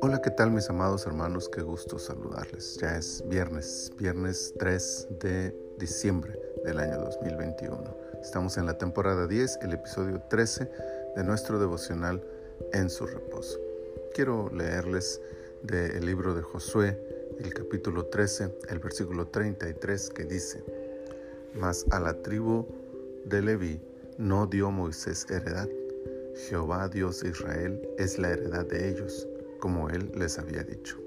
Hola, ¿qué tal mis amados hermanos? Qué gusto saludarles. Ya es viernes, viernes 3 de diciembre del año 2021. Estamos en la temporada 10, el episodio 13 de nuestro devocional En su reposo. Quiero leerles del libro de Josué, el capítulo 13, el versículo 33 que dice, Mas a la tribu de Leví no dio Moisés heredad. Jehová Dios de Israel es la heredad de ellos como él les había dicho.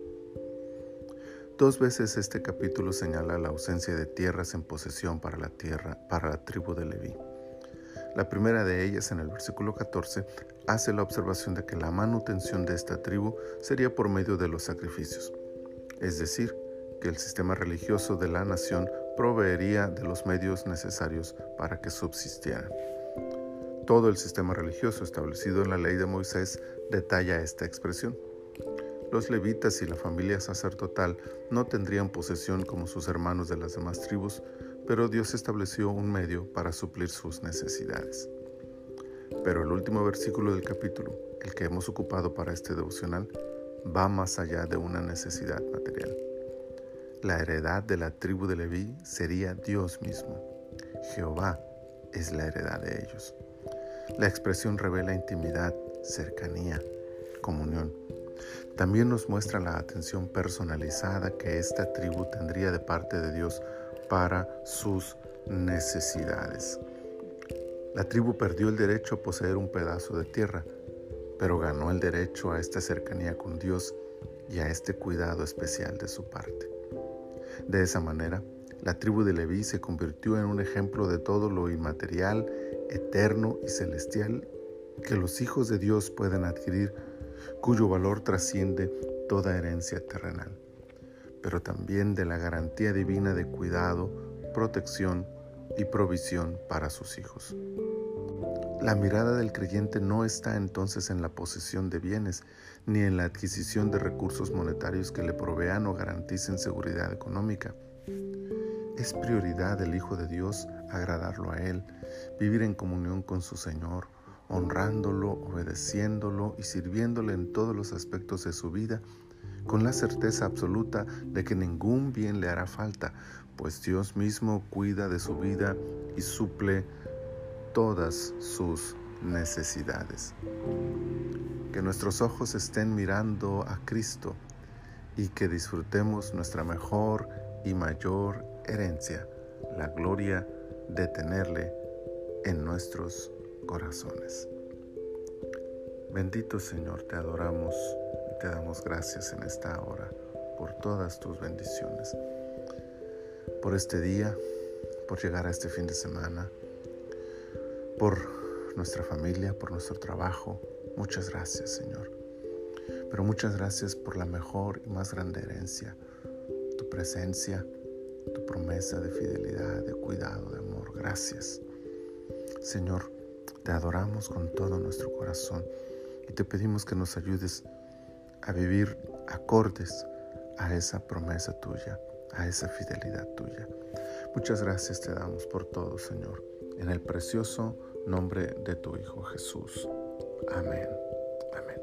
Dos veces este capítulo señala la ausencia de tierras en posesión para la tierra, para la tribu de Leví. La primera de ellas, en el versículo 14, hace la observación de que la manutención de esta tribu sería por medio de los sacrificios, es decir, que el sistema religioso de la nación proveería de los medios necesarios para que subsistieran. Todo el sistema religioso establecido en la ley de Moisés detalla esta expresión. Los levitas y la familia sacerdotal no tendrían posesión como sus hermanos de las demás tribus, pero Dios estableció un medio para suplir sus necesidades. Pero el último versículo del capítulo, el que hemos ocupado para este devocional, va más allá de una necesidad material. La heredad de la tribu de Leví sería Dios mismo. Jehová es la heredad de ellos. La expresión revela intimidad, cercanía, comunión. También nos muestra la atención personalizada que esta tribu tendría de parte de Dios para sus necesidades. La tribu perdió el derecho a poseer un pedazo de tierra, pero ganó el derecho a esta cercanía con Dios y a este cuidado especial de su parte. De esa manera, la tribu de Leví se convirtió en un ejemplo de todo lo inmaterial, eterno y celestial que los hijos de Dios pueden adquirir cuyo valor trasciende toda herencia terrenal, pero también de la garantía divina de cuidado, protección y provisión para sus hijos. La mirada del creyente no está entonces en la posesión de bienes, ni en la adquisición de recursos monetarios que le provean o garanticen seguridad económica. Es prioridad del Hijo de Dios agradarlo a Él, vivir en comunión con su Señor, honrándolo, obedeciéndolo y sirviéndole en todos los aspectos de su vida, con la certeza absoluta de que ningún bien le hará falta, pues Dios mismo cuida de su vida y suple todas sus necesidades. Que nuestros ojos estén mirando a Cristo y que disfrutemos nuestra mejor y mayor herencia, la gloria de tenerle en nuestros corazones. Bendito Señor, te adoramos y te damos gracias en esta hora por todas tus bendiciones, por este día, por llegar a este fin de semana, por nuestra familia, por nuestro trabajo. Muchas gracias, Señor. Pero muchas gracias por la mejor y más grande herencia, tu presencia, tu promesa de fidelidad, de cuidado, de amor. Gracias. Señor, te adoramos con todo nuestro corazón y te pedimos que nos ayudes a vivir acordes a esa promesa tuya, a esa fidelidad tuya. Muchas gracias te damos por todo, Señor, en el precioso nombre de tu Hijo Jesús. Amén. Amén.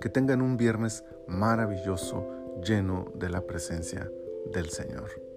Que tengan un viernes maravilloso, lleno de la presencia del Señor.